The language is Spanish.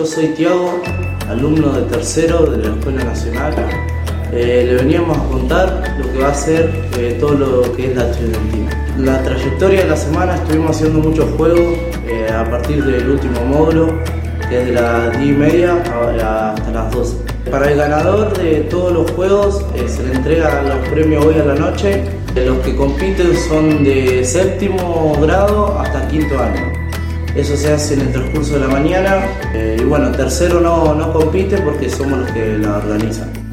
yo soy Tiago, alumno de tercero de la Escuela Nacional. Eh, le veníamos a contar lo que va a ser eh, todo lo que es la estudiantina. La trayectoria de la semana estuvimos haciendo muchos juegos eh, a partir del último módulo, que es de las 10 y media hasta las 12. Para el ganador de todos los juegos se le entrega los premios hoy a la noche. Los que compiten son de séptimo grado hasta quinto año. Eso se hace en el transcurso de la mañana. y bueno, tercero no, no compite porque somos los que la organizan.